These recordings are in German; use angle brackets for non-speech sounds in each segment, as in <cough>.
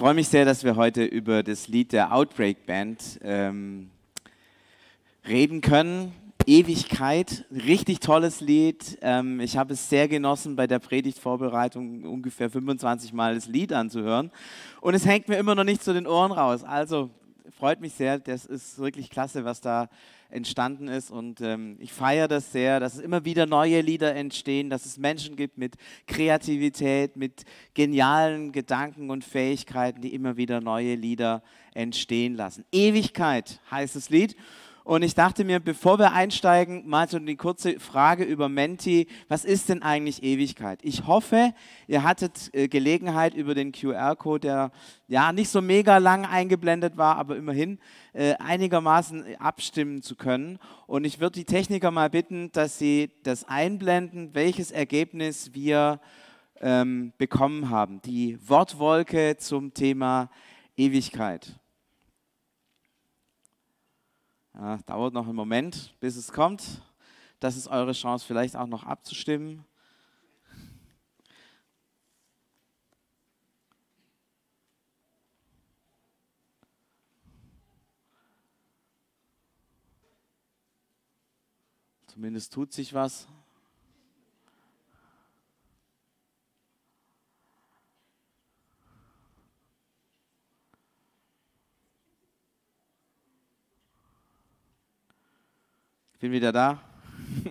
freue mich sehr, dass wir heute über das Lied der Outbreak Band ähm, reden können. Ewigkeit, richtig tolles Lied. Ähm, ich habe es sehr genossen, bei der Predigtvorbereitung ungefähr 25 Mal das Lied anzuhören. Und es hängt mir immer noch nicht zu den Ohren raus. Also freut mich sehr. Das ist wirklich klasse, was da entstanden ist. Und ähm, ich feiere das sehr, dass es immer wieder neue Lieder entstehen, dass es Menschen gibt mit Kreativität, mit genialen Gedanken und Fähigkeiten, die immer wieder neue Lieder entstehen lassen. Ewigkeit heißt das Lied. Und ich dachte mir, bevor wir einsteigen, mal so die kurze Frage über Menti. Was ist denn eigentlich Ewigkeit? Ich hoffe, ihr hattet äh, Gelegenheit über den QR-Code, der ja nicht so mega lang eingeblendet war, aber immerhin äh, einigermaßen abstimmen zu können. Und ich würde die Techniker mal bitten, dass sie das einblenden, welches Ergebnis wir ähm, bekommen haben. Die Wortwolke zum Thema Ewigkeit. Ja, dauert noch einen Moment, bis es kommt. Das ist eure Chance, vielleicht auch noch abzustimmen. Zumindest tut sich was. Ich bin wieder da. <laughs>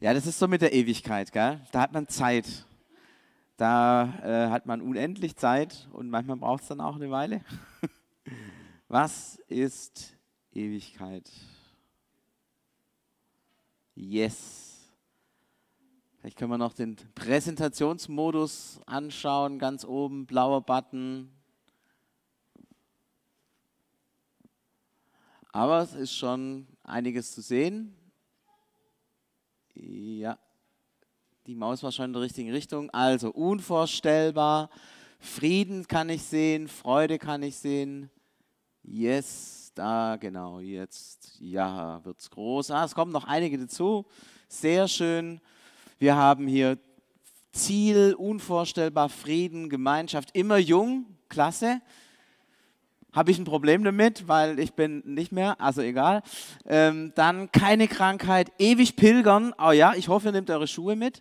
ja, das ist so mit der Ewigkeit, gell? Da hat man Zeit. Da äh, hat man unendlich Zeit und manchmal braucht es dann auch eine Weile. <laughs> Was ist Ewigkeit? Yes. Vielleicht können wir noch den Präsentationsmodus anschauen, ganz oben, blauer Button. Aber es ist schon einiges zu sehen. Ja, die Maus war schon in der richtigen Richtung. Also unvorstellbar. Frieden kann ich sehen, Freude kann ich sehen. Yes, da genau, jetzt. Ja, wird es groß. Ah, es kommen noch einige dazu. Sehr schön. Wir haben hier Ziel, unvorstellbar Frieden, Gemeinschaft, immer jung, klasse. Habe ich ein Problem damit, weil ich bin nicht mehr, also egal. Ähm, dann keine Krankheit, ewig pilgern. Oh ja, ich hoffe, ihr nehmt eure Schuhe mit.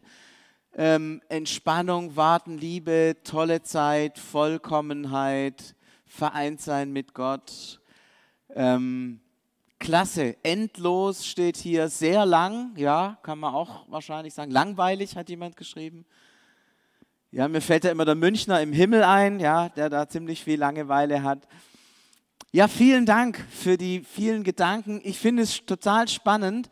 Ähm, Entspannung, Warten, Liebe, tolle Zeit, Vollkommenheit, vereint sein mit Gott. Ähm, Klasse, endlos steht hier, sehr lang, ja, kann man auch wahrscheinlich sagen. Langweilig hat jemand geschrieben. Ja, mir fällt ja immer der Münchner im Himmel ein, ja, der da ziemlich viel Langeweile hat. Ja, vielen Dank für die vielen Gedanken. Ich finde es total spannend,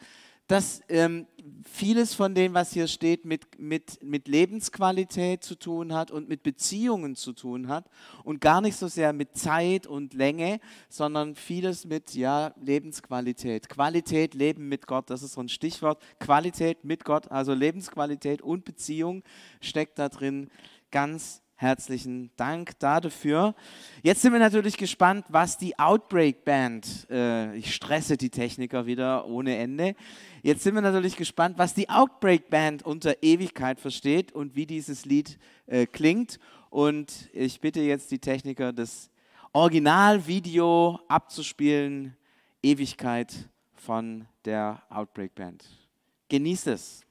dass ähm, vieles von dem, was hier steht, mit, mit, mit Lebensqualität zu tun hat und mit Beziehungen zu tun hat und gar nicht so sehr mit Zeit und Länge, sondern vieles mit ja, Lebensqualität. Qualität, Leben mit Gott, das ist so ein Stichwort. Qualität mit Gott, also Lebensqualität und Beziehung steckt da drin ganz Herzlichen Dank dafür. Jetzt sind wir natürlich gespannt, was die Outbreak Band, äh, ich stresse die Techniker wieder ohne Ende. Jetzt sind wir natürlich gespannt, was die Outbreak Band unter Ewigkeit versteht und wie dieses Lied äh, klingt. Und ich bitte jetzt die Techniker, das Originalvideo abzuspielen, Ewigkeit von der Outbreak Band. Genießt es.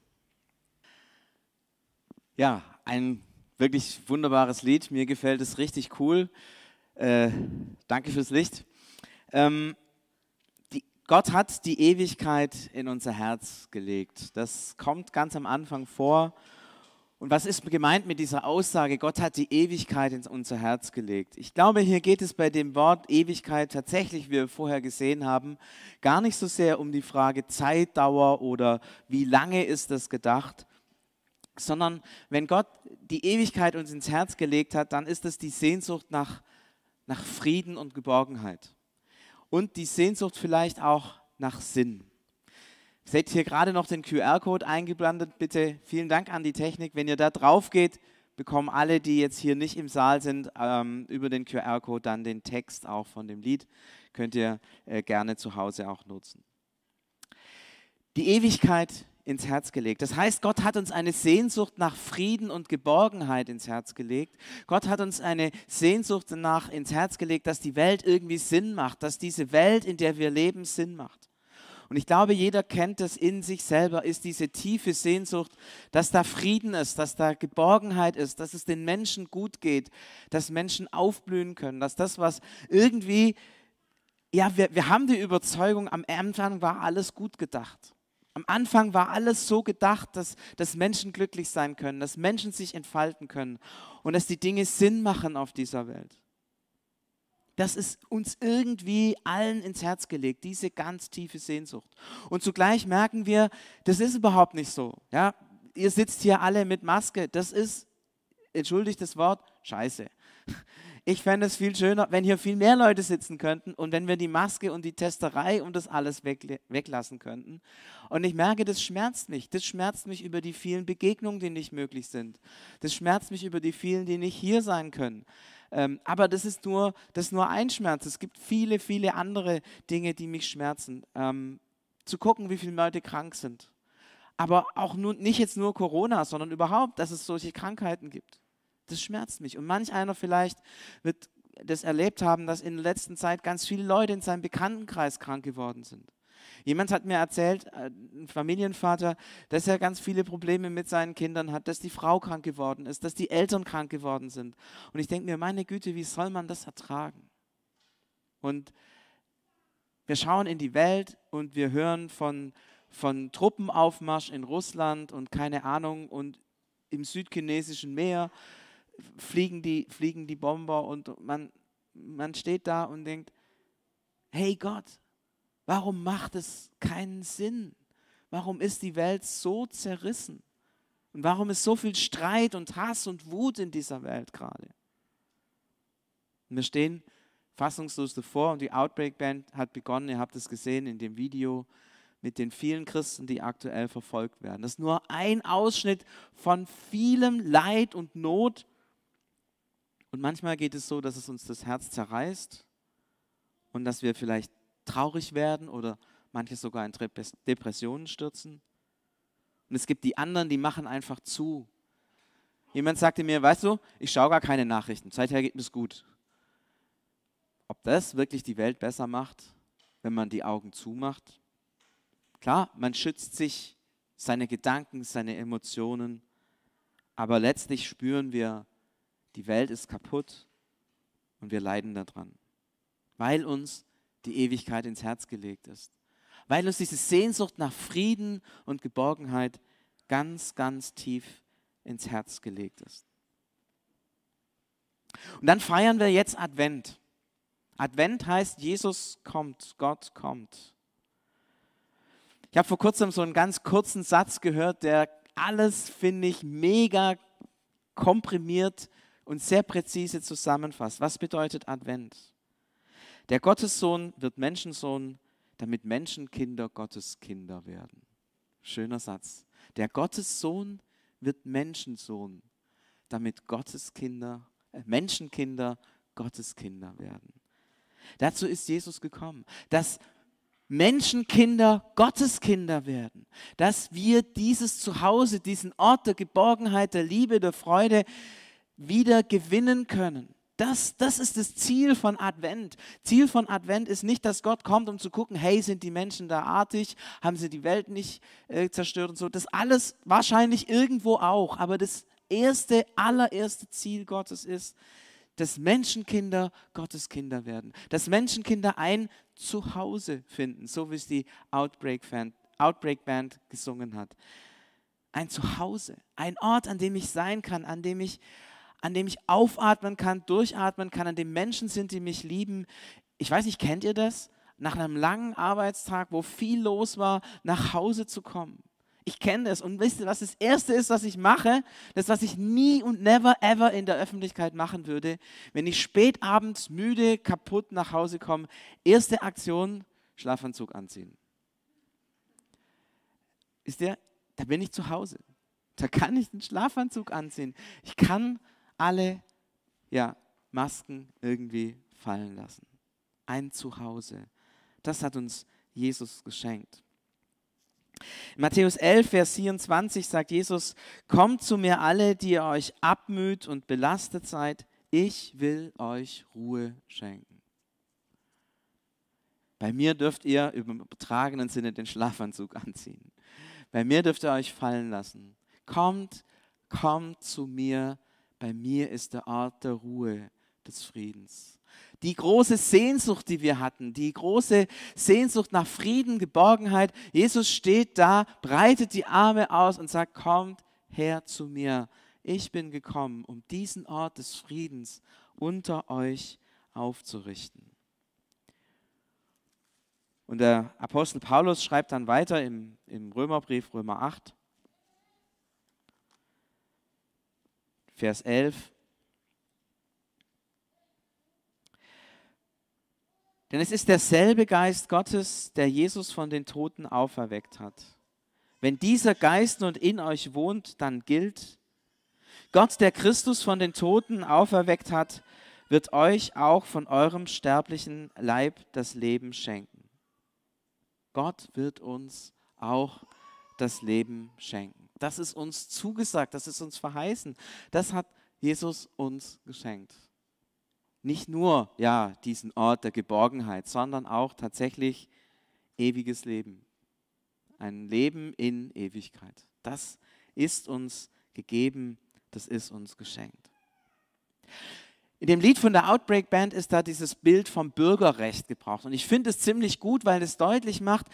Ja, ein Wirklich wunderbares Lied. Mir gefällt es richtig cool. Äh, danke fürs Licht. Ähm, die, Gott hat die Ewigkeit in unser Herz gelegt. Das kommt ganz am Anfang vor. Und was ist gemeint mit dieser Aussage, Gott hat die Ewigkeit in unser Herz gelegt? Ich glaube, hier geht es bei dem Wort Ewigkeit tatsächlich, wie wir vorher gesehen haben, gar nicht so sehr um die Frage Zeitdauer oder wie lange ist das gedacht, sondern wenn Gott die Ewigkeit uns ins Herz gelegt hat, dann ist es die Sehnsucht nach, nach Frieden und Geborgenheit. Und die Sehnsucht vielleicht auch nach Sinn. Seht hier gerade noch den QR-Code eingeblendet. Bitte vielen Dank an die Technik. Wenn ihr da drauf geht, bekommen alle, die jetzt hier nicht im Saal sind, ähm, über den QR-Code dann den Text auch von dem Lied. Könnt ihr äh, gerne zu Hause auch nutzen. Die Ewigkeit ins Herz gelegt. Das heißt, Gott hat uns eine Sehnsucht nach Frieden und Geborgenheit ins Herz gelegt. Gott hat uns eine Sehnsucht danach ins Herz gelegt, dass die Welt irgendwie Sinn macht, dass diese Welt, in der wir leben, Sinn macht. Und ich glaube, jeder kennt das in sich selber, ist diese tiefe Sehnsucht, dass da Frieden ist, dass da Geborgenheit ist, dass es den Menschen gut geht, dass Menschen aufblühen können, dass das, was irgendwie, ja, wir, wir haben die Überzeugung, am Anfang war alles gut gedacht. Am Anfang war alles so gedacht, dass, dass Menschen glücklich sein können, dass Menschen sich entfalten können und dass die Dinge Sinn machen auf dieser Welt. Das ist uns irgendwie allen ins Herz gelegt, diese ganz tiefe Sehnsucht. Und zugleich merken wir, das ist überhaupt nicht so. Ja? Ihr sitzt hier alle mit Maske. Das ist, entschuldigt das Wort, scheiße. Ich fände es viel schöner, wenn hier viel mehr Leute sitzen könnten und wenn wir die Maske und die Testerei und das alles weglassen könnten. Und ich merke, das schmerzt mich. Das schmerzt mich über die vielen Begegnungen, die nicht möglich sind. Das schmerzt mich über die vielen, die nicht hier sein können. Ähm, aber das ist, nur, das ist nur ein Schmerz. Es gibt viele, viele andere Dinge, die mich schmerzen. Ähm, zu gucken, wie viele Leute krank sind. Aber auch nur, nicht jetzt nur Corona, sondern überhaupt, dass es solche Krankheiten gibt. Das schmerzt mich. Und manch einer vielleicht wird das erlebt haben, dass in der letzten Zeit ganz viele Leute in seinem Bekanntenkreis krank geworden sind. Jemand hat mir erzählt, äh, ein Familienvater, dass er ganz viele Probleme mit seinen Kindern hat, dass die Frau krank geworden ist, dass die Eltern krank geworden sind. Und ich denke mir, meine Güte, wie soll man das ertragen? Und wir schauen in die Welt und wir hören von, von Truppenaufmarsch in Russland und keine Ahnung und im südchinesischen Meer fliegen die, fliegen die Bomber und man, man steht da und denkt, hey Gott, warum macht es keinen Sinn? Warum ist die Welt so zerrissen? Und warum ist so viel Streit und Hass und Wut in dieser Welt gerade? Wir stehen fassungslos davor und die Outbreak Band hat begonnen, ihr habt es gesehen in dem Video, mit den vielen Christen, die aktuell verfolgt werden. Das ist nur ein Ausschnitt von vielem Leid und Not, und manchmal geht es so, dass es uns das Herz zerreißt und dass wir vielleicht traurig werden oder manche sogar in Depressionen stürzen. Und es gibt die anderen, die machen einfach zu. Jemand sagte mir, weißt du, ich schaue gar keine Nachrichten, seither geht es gut. Ob das wirklich die Welt besser macht, wenn man die Augen zumacht? Klar, man schützt sich, seine Gedanken, seine Emotionen, aber letztlich spüren wir, die Welt ist kaputt und wir leiden daran, weil uns die Ewigkeit ins Herz gelegt ist, weil uns diese Sehnsucht nach Frieden und Geborgenheit ganz, ganz tief ins Herz gelegt ist. Und dann feiern wir jetzt Advent. Advent heißt, Jesus kommt, Gott kommt. Ich habe vor kurzem so einen ganz kurzen Satz gehört, der alles, finde ich, mega komprimiert und sehr präzise zusammenfasst. Was bedeutet Advent? Der Gottessohn wird Menschensohn, damit Menschenkinder Gottes Kinder werden. Schöner Satz. Der Gottessohn wird Menschensohn, damit Gottes Kinder, äh, Menschenkinder Gottes Kinder werden. Dazu ist Jesus gekommen, dass Menschenkinder Gottes Kinder werden, dass wir dieses Zuhause, diesen Ort der Geborgenheit, der Liebe, der Freude, wieder gewinnen können. Das, das ist das Ziel von Advent. Ziel von Advent ist nicht, dass Gott kommt, um zu gucken, hey, sind die Menschen da artig, haben sie die Welt nicht äh, zerstört und so. Das alles wahrscheinlich irgendwo auch. Aber das erste, allererste Ziel Gottes ist, dass Menschenkinder Gottes Kinder werden. Dass Menschenkinder ein Zuhause finden, so wie es die Outbreak Band, Outbreak Band gesungen hat. Ein Zuhause, ein Ort, an dem ich sein kann, an dem ich an dem ich aufatmen kann, durchatmen kann, an dem Menschen sind, die mich lieben. Ich weiß nicht, kennt ihr das? Nach einem langen Arbeitstag, wo viel los war, nach Hause zu kommen. Ich kenne das und wisst ihr, was das Erste ist, was ich mache? Das, was ich nie und never ever in der Öffentlichkeit machen würde, wenn ich spät abends müde, kaputt nach Hause komme. Erste Aktion, Schlafanzug anziehen. Ist der, da bin ich zu Hause. Da kann ich den Schlafanzug anziehen. Ich kann alle ja, Masken irgendwie fallen lassen. Ein Zuhause. Das hat uns Jesus geschenkt. In Matthäus 11, Vers 24 sagt Jesus, kommt zu mir alle, die ihr euch abmüht und belastet seid, ich will euch Ruhe schenken. Bei mir dürft ihr im übertragenen Sinne den Schlafanzug anziehen. Bei mir dürft ihr euch fallen lassen. Kommt, kommt zu mir. Bei mir ist der Ort der Ruhe, des Friedens. Die große Sehnsucht, die wir hatten, die große Sehnsucht nach Frieden, Geborgenheit. Jesus steht da, breitet die Arme aus und sagt, kommt her zu mir. Ich bin gekommen, um diesen Ort des Friedens unter euch aufzurichten. Und der Apostel Paulus schreibt dann weiter im, im Römerbrief, Römer 8, Vers 11. Denn es ist derselbe Geist Gottes, der Jesus von den Toten auferweckt hat. Wenn dieser Geist nun in euch wohnt, dann gilt, Gott, der Christus von den Toten auferweckt hat, wird euch auch von eurem sterblichen Leib das Leben schenken. Gott wird uns auch das Leben schenken. Das ist uns zugesagt, das ist uns verheißen. Das hat Jesus uns geschenkt nicht nur ja, diesen Ort der Geborgenheit, sondern auch tatsächlich ewiges Leben. Ein Leben in Ewigkeit. Das ist uns gegeben, das ist uns geschenkt. In dem Lied von der Outbreak Band ist da dieses Bild vom Bürgerrecht gebraucht. Und ich finde es ziemlich gut, weil es deutlich macht,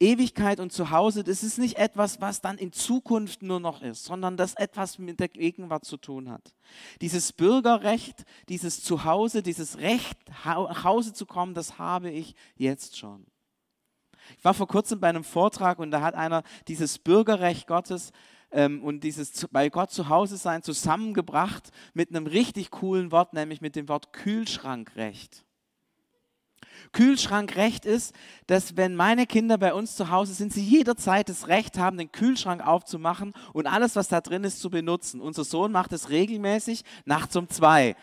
Ewigkeit und Zuhause, das ist nicht etwas, was dann in Zukunft nur noch ist, sondern das etwas mit der Gegenwart zu tun hat. Dieses Bürgerrecht, dieses Zuhause, dieses Recht, nach Hause zu kommen, das habe ich jetzt schon. Ich war vor kurzem bei einem Vortrag und da hat einer dieses Bürgerrecht Gottes ähm, und dieses bei Gott zu Hause sein zusammengebracht mit einem richtig coolen Wort, nämlich mit dem Wort Kühlschrankrecht. Kühlschrankrecht ist, dass wenn meine Kinder bei uns zu Hause sind, sie jederzeit das Recht haben, den Kühlschrank aufzumachen und alles, was da drin ist, zu benutzen. Unser Sohn macht es regelmäßig nachts um zwei.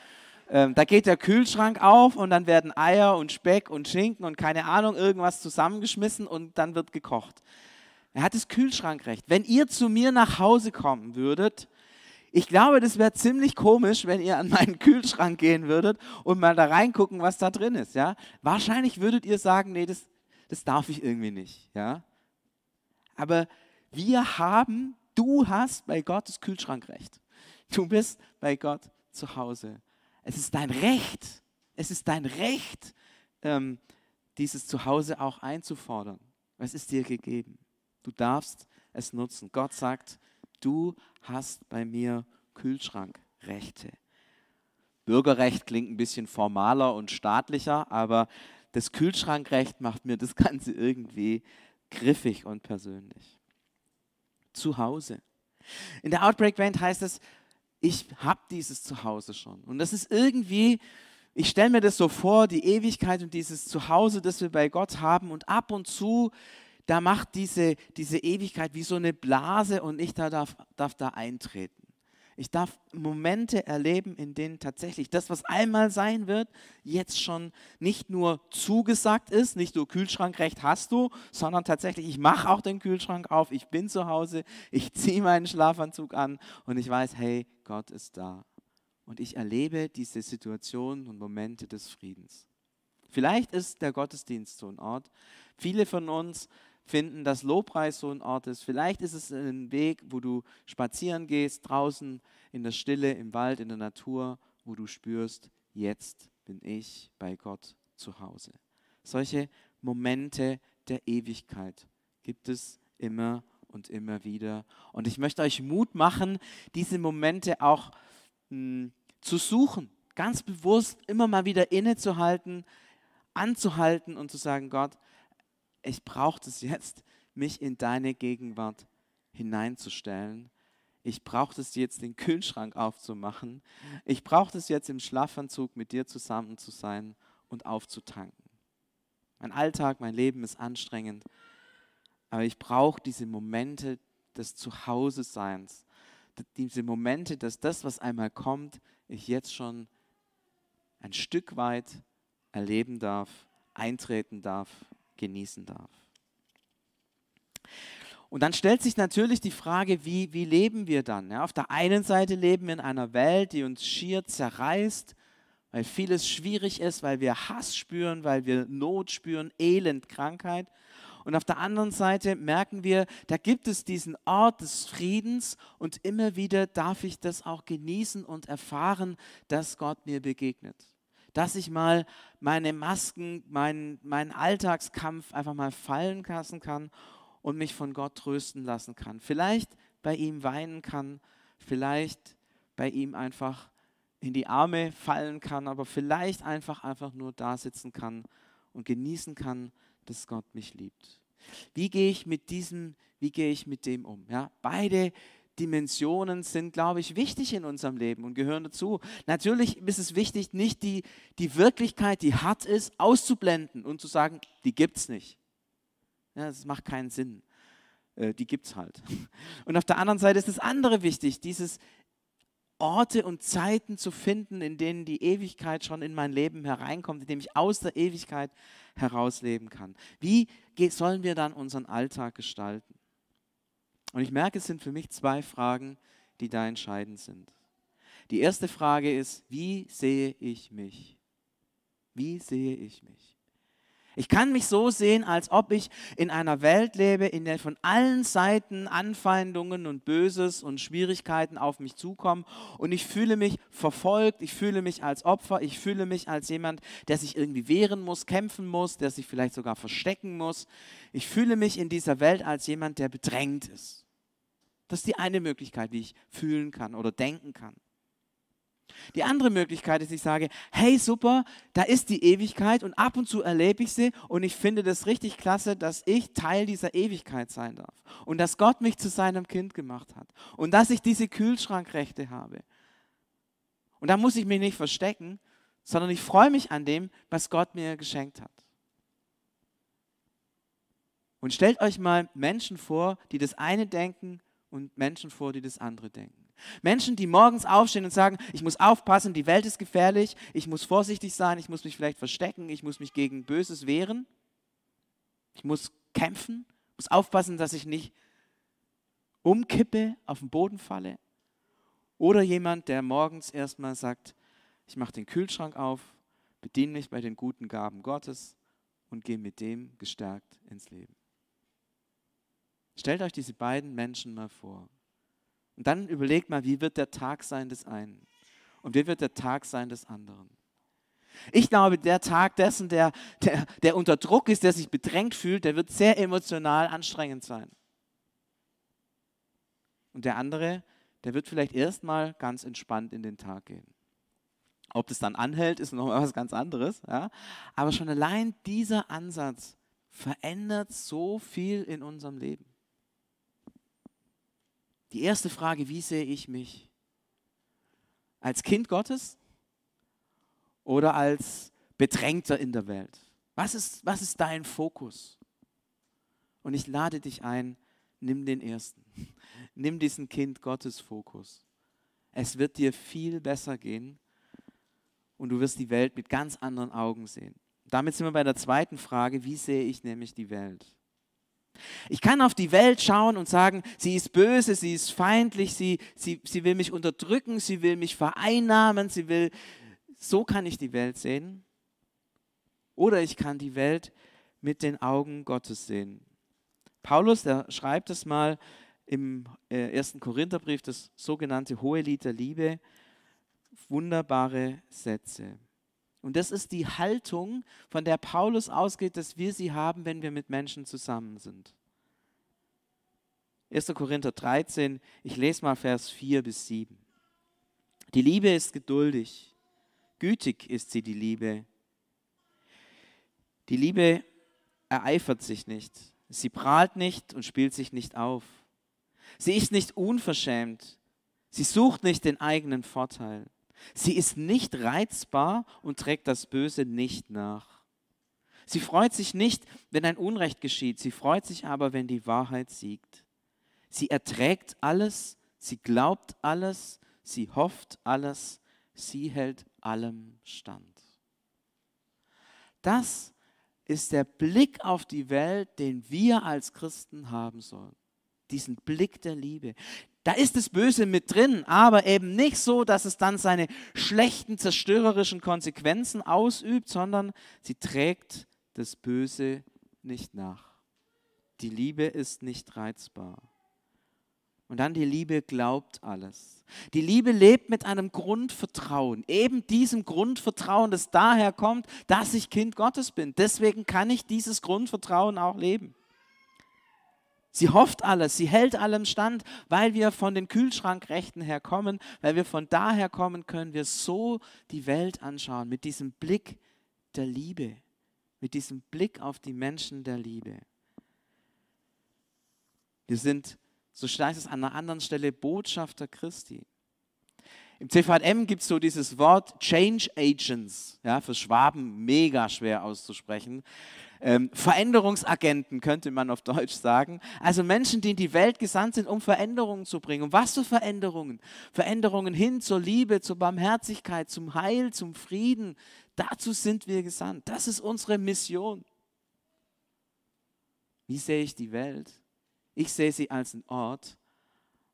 Ähm, da geht der Kühlschrank auf und dann werden Eier und Speck und Schinken und keine Ahnung, irgendwas zusammengeschmissen und dann wird gekocht. Er hat das Kühlschrankrecht. Wenn ihr zu mir nach Hause kommen würdet, ich glaube, das wäre ziemlich komisch, wenn ihr an meinen Kühlschrank gehen würdet und mal da reingucken, was da drin ist. Ja? Wahrscheinlich würdet ihr sagen, nee, das, das darf ich irgendwie nicht. Ja? Aber wir haben, du hast bei Gott das Kühlschrankrecht. Du bist bei Gott zu Hause. Es ist dein Recht, es ist dein Recht, ähm, dieses Zuhause auch einzufordern. Es ist dir gegeben. Du darfst es nutzen. Gott sagt, du hast bei mir Kühlschrankrechte. Bürgerrecht klingt ein bisschen formaler und staatlicher, aber das Kühlschrankrecht macht mir das Ganze irgendwie griffig und persönlich. Zu Hause. In der Outbreak Band heißt es, ich habe dieses Zuhause schon. Und das ist irgendwie, ich stelle mir das so vor, die Ewigkeit und dieses Zuhause, das wir bei Gott haben. Und ab und zu da macht diese, diese Ewigkeit wie so eine Blase und ich da darf, darf da eintreten. Ich darf Momente erleben, in denen tatsächlich das, was einmal sein wird, jetzt schon nicht nur zugesagt ist, nicht nur Kühlschrankrecht hast du, sondern tatsächlich, ich mache auch den Kühlschrank auf, ich bin zu Hause, ich ziehe meinen Schlafanzug an und ich weiß, hey, Gott ist da. Und ich erlebe diese Situationen und Momente des Friedens. Vielleicht ist der Gottesdienst so ein Ort. Viele von uns finden, dass Lobpreis so ein Ort ist. Vielleicht ist es ein Weg, wo du spazieren gehst, draußen in der Stille, im Wald, in der Natur, wo du spürst, jetzt bin ich bei Gott zu Hause. Solche Momente der Ewigkeit gibt es immer und immer wieder. Und ich möchte euch Mut machen, diese Momente auch mh, hm, zu suchen, ganz bewusst immer mal wieder innezuhalten, anzuhalten und zu sagen, Gott, ich brauche es jetzt, mich in deine Gegenwart hineinzustellen. Ich brauche es jetzt, den Kühlschrank aufzumachen. Ich brauche es jetzt, im Schlafanzug mit dir zusammen zu sein und aufzutanken. Mein Alltag, mein Leben ist anstrengend, aber ich brauche diese Momente des Zuhause-Seins, diese Momente, dass das, was einmal kommt, ich jetzt schon ein Stück weit erleben darf, eintreten darf genießen darf. Und dann stellt sich natürlich die Frage, wie, wie leben wir dann? Ja, auf der einen Seite leben wir in einer Welt, die uns schier zerreißt, weil vieles schwierig ist, weil wir Hass spüren, weil wir Not spüren, Elend, Krankheit. Und auf der anderen Seite merken wir, da gibt es diesen Ort des Friedens und immer wieder darf ich das auch genießen und erfahren, dass Gott mir begegnet. Dass ich mal meine Masken, meinen, meinen Alltagskampf einfach mal fallen lassen kann und mich von Gott trösten lassen kann. Vielleicht bei ihm weinen kann, vielleicht bei ihm einfach in die Arme fallen kann, aber vielleicht einfach einfach nur da sitzen kann und genießen kann, dass Gott mich liebt. Wie gehe ich mit diesem, wie gehe ich mit dem um? Ja, beide Dimensionen sind, glaube ich, wichtig in unserem Leben und gehören dazu. Natürlich ist es wichtig, nicht die, die Wirklichkeit, die hart ist, auszublenden und zu sagen, die gibt es nicht. Ja, das macht keinen Sinn. Äh, die gibt es halt. <laughs> Und auf der anderen Seite ist das andere wichtig, dieses Orte und Zeiten zu finden, in denen die Ewigkeit schon in mein Leben hereinkommt, in dem ich aus der Ewigkeit herausleben kann. Wie sollen wir dann unseren Alltag gestalten? Und ich merke, es sind für mich zwei Fragen, die da entscheidend sind. Die erste Frage ist, wie sehe ich mich? Wie sehe ich mich? Ich kann mich so sehen, als ob ich in einer Welt lebe, in der von allen Seiten Anfeindungen und Böses und Schwierigkeiten auf mich zukommen. Und ich fühle mich verfolgt, ich fühle mich als Opfer, ich fühle mich als jemand, der sich irgendwie wehren muss, kämpfen muss, der sich vielleicht sogar verstecken muss. Ich fühle mich in dieser Welt als jemand, der bedrängt ist. Das ist die eine Möglichkeit, wie ich fühlen kann oder denken kann. Die andere Möglichkeit ist, ich sage, hey super, da ist die Ewigkeit und ab und zu erlebe ich sie und ich finde das richtig klasse, dass ich Teil dieser Ewigkeit sein darf und dass Gott mich zu seinem Kind gemacht hat und dass ich diese Kühlschrankrechte habe. Und da muss ich mich nicht verstecken, sondern ich freue mich an dem, was Gott mir geschenkt hat. Und stellt euch mal Menschen vor, die das eine denken und Menschen vor, die das andere denken. Menschen, die morgens aufstehen und sagen, ich muss aufpassen, die Welt ist gefährlich, ich muss vorsichtig sein, ich muss mich vielleicht verstecken, ich muss mich gegen Böses wehren, ich muss kämpfen, muss aufpassen, dass ich nicht umkippe, auf den Boden falle. Oder jemand, der morgens erstmal sagt, ich mache den Kühlschrank auf, bediene mich bei den guten Gaben Gottes und gehe mit dem gestärkt ins Leben. Stellt euch diese beiden Menschen mal vor. Und dann überlegt mal, wie wird der Tag sein des einen und wie wird der Tag sein des anderen. Ich glaube, der Tag dessen, der, der, der unter Druck ist, der sich bedrängt fühlt, der wird sehr emotional anstrengend sein. Und der andere, der wird vielleicht erstmal ganz entspannt in den Tag gehen. Ob das dann anhält, ist noch was ganz anderes. Ja? Aber schon allein dieser Ansatz verändert so viel in unserem Leben. Die erste Frage, wie sehe ich mich? Als Kind Gottes oder als Bedrängter in der Welt? Was ist, was ist dein Fokus? Und ich lade dich ein, nimm den ersten. <laughs> Nimm diesen Kind Gottes Fokus. Es wird dir viel besser gehen und du wirst die Welt mit ganz anderen Augen sehen. Damit sind wir bei der zweiten Frage, wie sehe ich nämlich die Welt? Ich kann auf die Welt schauen und sagen, sie ist böse, sie ist feindlich, sie, sie, sie will mich unterdrücken, sie will mich vereinnahmen, sie will... So kann ich die Welt sehen. Oder ich kann die Welt mit den Augen Gottes sehen. Paulus, der schreibt es mal im äh, ersten Korintherbrief, das sogenannte Hohelied der Liebe. Wunderbare Sätze. Und das ist die Haltung, von der Paulus ausgeht, dass wir sie haben, wenn wir mit Menschen zusammen sind. 1. Korinther 13, ich lese mal Vers 4 bis 7. Die Liebe ist geduldig, gütig ist sie, die Liebe. Die Liebe ereifert sich nicht, sie prahlt nicht und spielt sich nicht auf. Sie ist nicht unverschämt, sie sucht nicht den eigenen Vorteil. Sie ist nicht reizbar und trägt das Böse nicht nach. Sie freut sich nicht, wenn ein Unrecht geschieht, sie freut sich aber, wenn die Wahrheit siegt. Sie erträgt alles, sie glaubt alles, sie hofft alles, sie hält allem stand. Das ist der Blick auf die Welt, den wir als Christen haben sollen. diesen Blick der Liebe. Da ist das Böse mit drin, aber eben nicht so, dass es dann seine schlechten, zerstörerischen Konsequenzen ausübt, sondern sie trägt das Böse nicht nach. Die Liebe ist nicht reizbar. Und dann die Liebe glaubt alles. Die Liebe lebt mit einem Grundvertrauen, eben diesem Grundvertrauen, das daher kommt, dass ich Kind Gottes bin. Deswegen kann ich dieses Grundvertrauen auch leben. Sie hofft alles, sie hält allem stand, weil wir von den Kühlschrankrechten her kommen, weil wir von daher kommen, können wir so die Welt anschauen, mit diesem Blick der Liebe, mit diesem Blick auf die Menschen der Liebe. Wir sind, so heißt es an einer anderen Stelle, Botschafter Christi. Im CVM gibt es so dieses Wort Change Agents, ja, für Schwaben mega schwer auszusprechen. Ähm, Veränderungsagenten könnte man auf Deutsch sagen. Also Menschen, die in die Welt gesandt sind, um Veränderungen zu bringen. Und was für Veränderungen? Veränderungen hin zur Liebe, zur Barmherzigkeit, zum Heil, zum Frieden. Dazu sind wir gesandt. Das ist unsere Mission. Wie sehe ich die Welt? Ich sehe sie als einen Ort,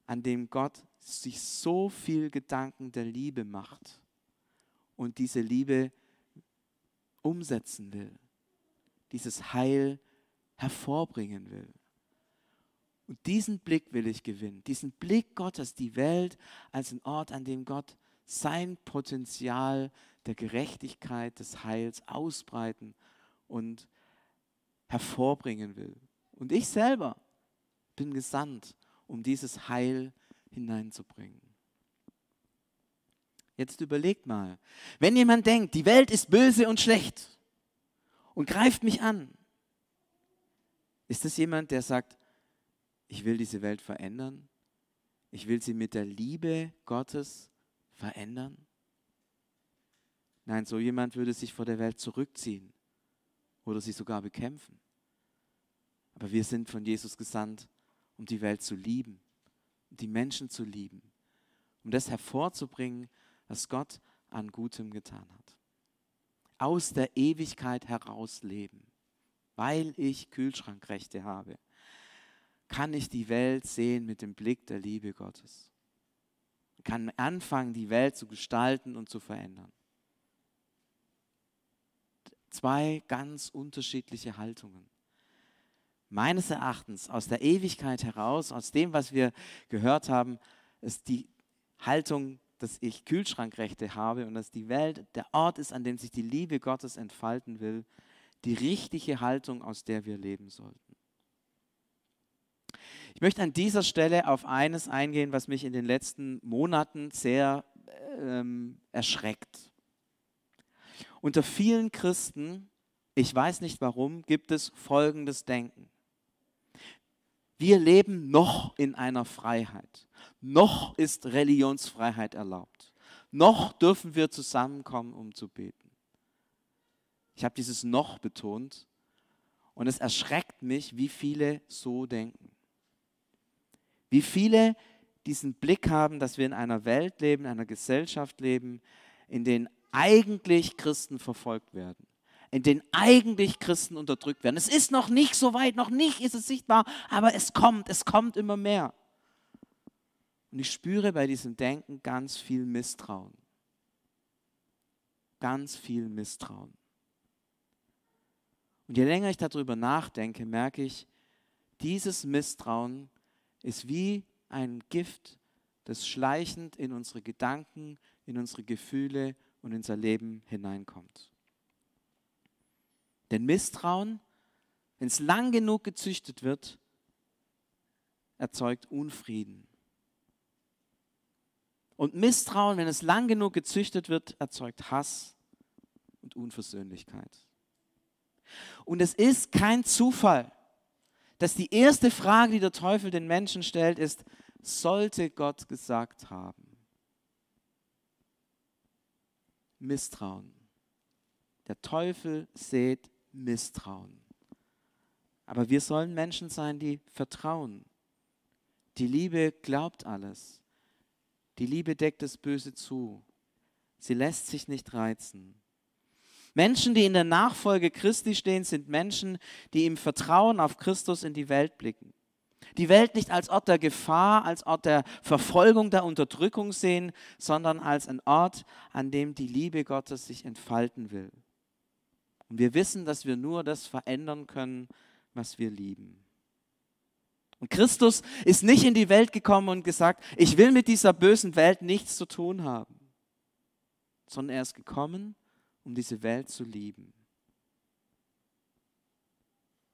an dem Gott sich so viel Gedanken der Liebe macht und diese Liebe umsetzen will dieses Heil hervorbringen will. Und diesen Blick will ich gewinnen, diesen Blick Gottes, die Welt als ein Ort, an dem Gott sein Potenzial der Gerechtigkeit, des Heils ausbreiten und hervorbringen will. Und ich selber bin gesandt, um dieses Heil hineinzubringen. Jetzt überlegt mal, wenn jemand denkt, die Welt ist böse und schlecht, und greift mich an. Ist das jemand, der sagt, ich will diese Welt verändern? Ich will sie mit der Liebe Gottes verändern? Nein, so jemand würde sich vor der Welt zurückziehen oder sie sogar bekämpfen. Aber wir sind von Jesus gesandt, um die Welt zu lieben, um die Menschen zu lieben, um das hervorzubringen, was Gott an Gutem getan hat aus der Ewigkeit heraus leben. Weil ich Kühlschrankrechte habe, kann ich die Welt sehen mit dem Blick der Liebe Gottes. Kann anfangen, die Welt zu gestalten und zu verändern. Zwei ganz unterschiedliche Haltungen. Meines Erachtens aus der Ewigkeit heraus, aus dem, was wir gehört haben, ist die Haltung dass ich Kühlschrankrechte habe und dass die Welt der Ort ist, an dem sich die Liebe Gottes entfalten will, die richtige Haltung, aus der wir leben sollten. Ich möchte an dieser Stelle auf eines eingehen, was mich in den letzten Monaten sehr ähm, erschreckt. Unter vielen Christen, ich weiß nicht warum, gibt es folgendes Denken. Wir leben noch in einer Freiheit. Noch ist Religionsfreiheit erlaubt. Noch dürfen wir zusammenkommen, um zu beten. Ich habe dieses noch betont und es erschreckt mich, wie viele so denken. Wie viele diesen Blick haben, dass wir in einer Welt leben, in einer Gesellschaft leben, in denen eigentlich Christen verfolgt werden in denen eigentlich Christen unterdrückt werden. Es ist noch nicht so weit, noch nicht ist es sichtbar, aber es kommt, es kommt immer mehr. Und ich spüre bei diesem Denken ganz viel Misstrauen. Ganz viel Misstrauen. Und je länger ich darüber nachdenke, merke ich, dieses Misstrauen ist wie ein Gift, das schleichend in unsere Gedanken, in unsere Gefühle und in unser Leben hineinkommt. Denn Misstrauen, wenn es lang genug gezüchtet wird, erzeugt Unfrieden. Und Misstrauen, wenn es lang genug gezüchtet wird, erzeugt Hass und Unversöhnlichkeit. Und es ist kein Zufall, dass die erste Frage, die der Teufel den Menschen stellt, ist, sollte Gott gesagt haben? Misstrauen. Der Teufel sät Misstrauen. Aber wir sollen Menschen sein, die vertrauen. Die Liebe glaubt alles. Die Liebe deckt das Böse zu. Sie lässt sich nicht reizen. Menschen, die in der Nachfolge Christi stehen, sind Menschen, die im Vertrauen auf Christus in die Welt blicken. Die Welt nicht als Ort der Gefahr, als Ort der Verfolgung, der Unterdrückung sehen, sondern als ein Ort, an dem die Liebe Gottes sich entfalten will. Und wir wissen, dass wir nur das verändern können, was wir lieben. Und Christus ist nicht in die Welt gekommen und gesagt, ich will mit dieser bösen Welt nichts zu tun haben, sondern er ist gekommen, um diese Welt zu lieben.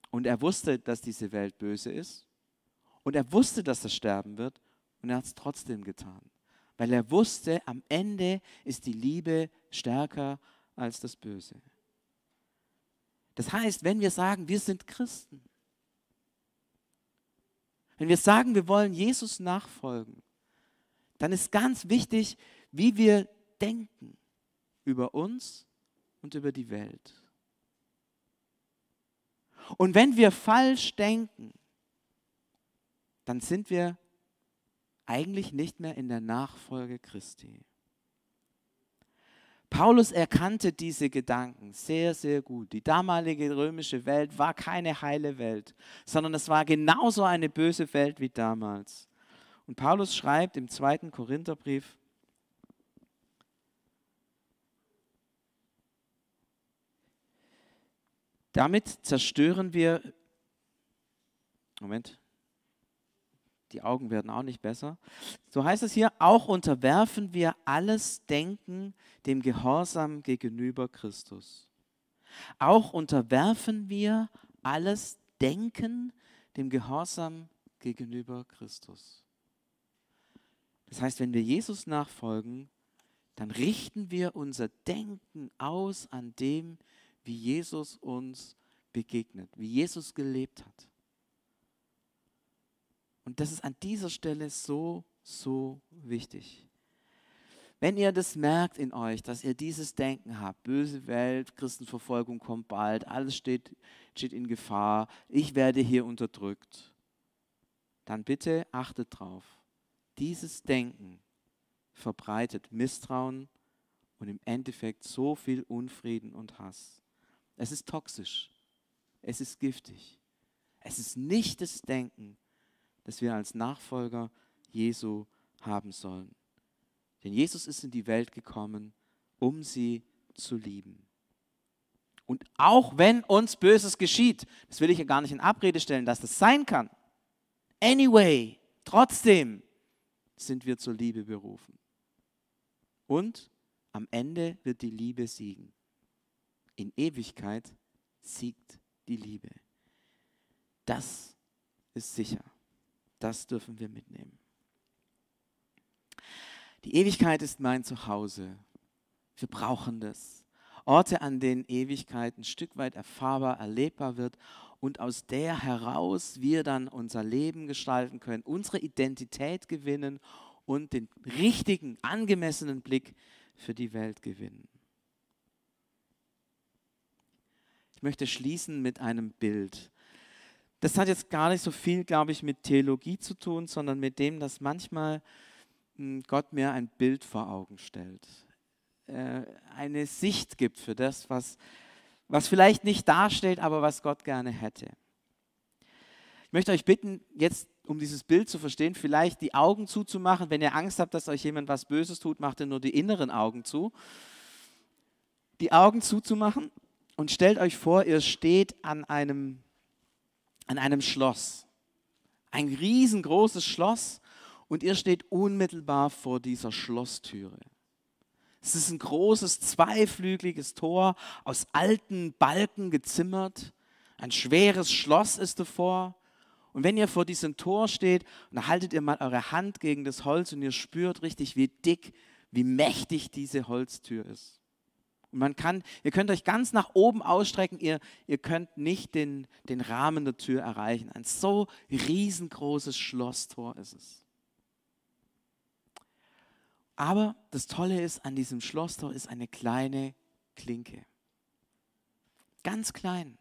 Und er wusste, dass diese Welt böse ist. Und er wusste, dass er sterben wird. Und er hat es trotzdem getan. Weil er wusste, am Ende ist die Liebe stärker als das Böse. Das heißt, wenn wir sagen, wir sind Christen, wenn wir sagen, wir wollen Jesus nachfolgen, dann ist ganz wichtig, wie wir denken über uns und über die Welt. Und wenn wir falsch denken, dann sind wir eigentlich nicht mehr in der Nachfolge Christi. Paulus erkannte diese Gedanken sehr, sehr gut. Die damalige römische Welt war keine heile Welt, sondern es war genauso eine böse Welt wie damals. Und Paulus schreibt im zweiten Korintherbrief, Damit zerstören wir, Moment, die Augen werden auch nicht besser. So heißt es hier, auch unterwerfen wir alles Denken dem Gehorsam gegenüber Christus. Auch unterwerfen wir alles Denken dem Gehorsam gegenüber Christus. Das heißt, wenn wir Jesus nachfolgen, dann richten wir unser Denken aus an dem, wie Jesus uns begegnet, wie Jesus gelebt hat. Und das ist an dieser Stelle so, so wichtig. Wenn ihr das merkt in euch, dass ihr dieses Denken habt, böse Welt, Christenverfolgung kommt bald, alles steht, steht in Gefahr, ich werde hier unterdrückt, dann bitte achtet drauf. Dieses Denken verbreitet Misstrauen und im Endeffekt so viel Unfrieden und Hass. Es ist toxisch. Es ist giftig. Es ist nicht das Denken, das wir als Nachfolger Jesu haben sollen. Denn Jesus ist in die Welt gekommen, um sie zu lieben. Und auch wenn uns Böses geschieht, das will ich ja gar nicht in Abrede stellen, dass das sein kann. Anyway, trotzdem sind wir zur Liebe berufen. Und am Ende wird die Liebe siegen in Ewigkeit siegt die Liebe. Das ist sicher. Das dürfen wir mitnehmen. Die Ewigkeit ist mein Zuhause. Wir brauchen das. Orte, an denen Ewigkeit ein Stück weit erfahrbar, erlebbar wird und aus der heraus wir dann unser Leben gestalten können, unsere Identität gewinnen und den richtigen, angemessenen Blick für die Welt gewinnen. Ich möchte schließen mit einem Bild. Das hat jetzt gar nicht so viel, glaube ich, mit Theologie zu tun, sondern mit dem, dass manchmal hm, Gott mir ein Bild vor Augen stellt. Äh, eine Sicht gibt für das, was, was vielleicht nicht darstellt, aber was Gott gerne hätte. Ich möchte euch bitten, jetzt, um dieses Bild zu verstehen, vielleicht die Augen zuzumachen. Wenn ihr Angst habt, dass euch jemand was Böses tut, macht ihr nur die inneren Augen zu. Die Augen zuzumachen und stellt euch vor, ihr steht an einem, an einem Schloss. Ein riesengroßes Schloss und ihr steht unmittelbar vor dieser Schlosstüre. Es ist ein großes zweiflügeliges Tor aus alten Balken gezimmert. Ein schweres Schloss ist davor. Und wenn ihr vor diesem Tor steht, dann haltet ihr mal eure Hand gegen das Holz und ihr spürt richtig, wie dick, wie mächtig diese Holztür ist. Und man kann, ihr könnt euch ganz nach oben ausstrecken, ihr, ihr könnt nicht den, den Rahmen der Tür erreichen. Ein so riesengroßes Schlosstor ist es. Aber das Tolle ist, an diesem Schlosstor ist eine kleine Klinke. Ganz klein.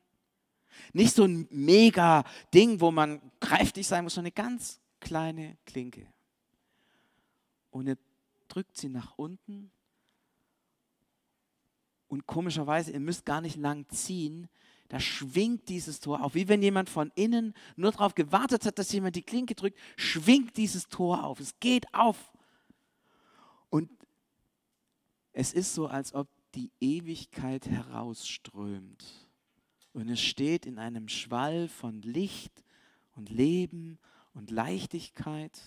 Nicht so ein mega Ding, wo man kräftig sein muss, sondern eine ganz kleine Klinke. Und ihr drückt sie nach unten und komischerweise, ihr müsst gar nicht lang ziehen, da schwingt dieses Tor auf. Wie wenn jemand von innen nur darauf gewartet hat, dass jemand die Klinke drückt, schwingt dieses Tor auf. Es geht auf. Und es ist so, als ob die Ewigkeit herausströmt. Und es steht in einem Schwall von Licht und Leben und Leichtigkeit.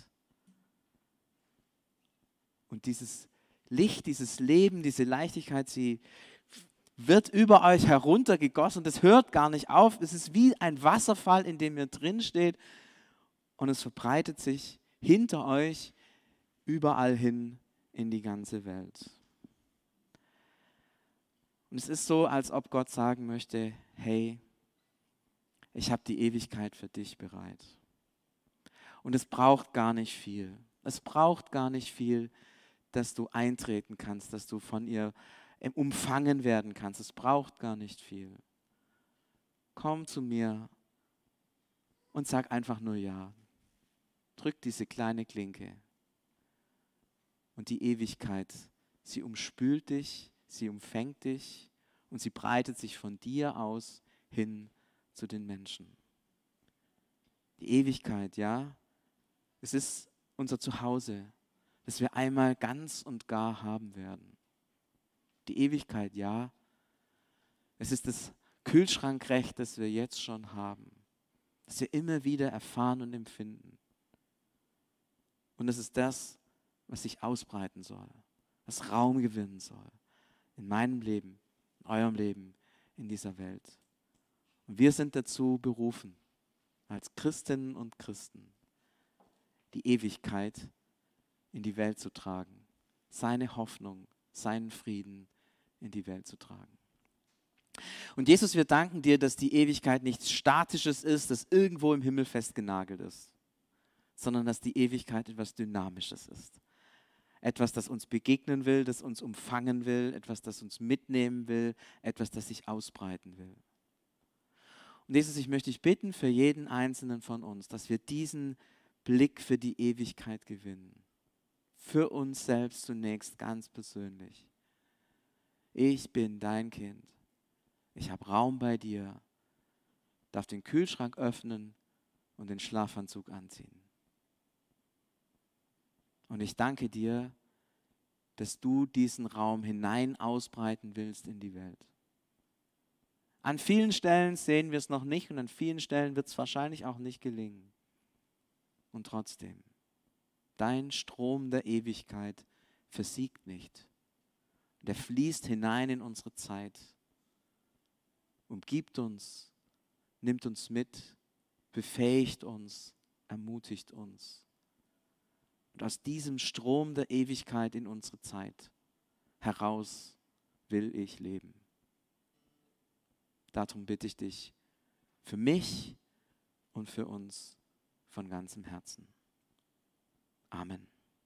Und dieses Licht, dieses Leben, diese Leichtigkeit, sie wird über euch heruntergegossen. Das hört gar nicht auf. Es ist wie ein Wasserfall, in dem ihr drin steht. Und es verbreitet sich hinter euch überall hin in die ganze Welt. Und es ist so, als ob Gott sagen möchte, hey, ich habe die Ewigkeit für dich bereit. Und es braucht gar nicht viel. Es braucht gar nicht viel, dass du eintreten kannst, dass du von ihr umfangen werden kannst. Es braucht gar nicht viel. Komm zu mir und sag einfach nur Ja. Drück diese kleine Klinke. Und die Ewigkeit, sie umspült dich, sie umfängt dich und sie breitet sich von dir aus hin zu den Menschen. Die Ewigkeit, ja, es ist unser Zuhause, das wir einmal ganz und gar haben werden. Die Ewigkeit, ja, es ist das Kühlschrankrecht, das wir jetzt schon haben, das wir immer wieder erfahren und empfinden. Und es ist das, was sich ausbreiten soll, was Raum gewinnen soll in meinem Leben, in eurem Leben, in dieser Welt. Und wir sind dazu berufen, als Christinnen und Christen, die Ewigkeit in die Welt zu tragen, seine Hoffnung, seinen Frieden in die Welt zu tragen. Und Jesus, wir danken dir, dass die Ewigkeit nichts Statisches ist, das irgendwo im Himmel festgenagelt ist, sondern dass die Ewigkeit etwas Dynamisches ist etwas, das uns begegnen will, das uns umfangen will, etwas, das uns mitnehmen will, etwas, das sich ausbreiten will. Und Jesus, ich möchte dich bitten für jeden einzelnen von uns, dass wir diesen Blick für die Ewigkeit gewinnen. Für uns selbst zunächst ganz persönlich. Ich bin dein Kind. Ich habe Raum bei dir, darf den Kühlschrank öffnen und den Schlafanzug anziehen. Und ich danke dir, dass du diesen Raum hinein ausbreiten willst in die Welt. An vielen Stellen sehen wir es noch nicht und an vielen Stellen wird es wahrscheinlich auch nicht gelingen. Und trotzdem, dein Strom der Ewigkeit versiegt nicht. Der fließt hinein in unsere Zeit, umgibt uns, nimmt uns mit, befähigt uns, ermutigt uns. Und aus diesem Strom der Ewigkeit in unsere Zeit heraus will ich leben. Darum bitte ich dich für mich und für uns von ganzem Herzen. Amen.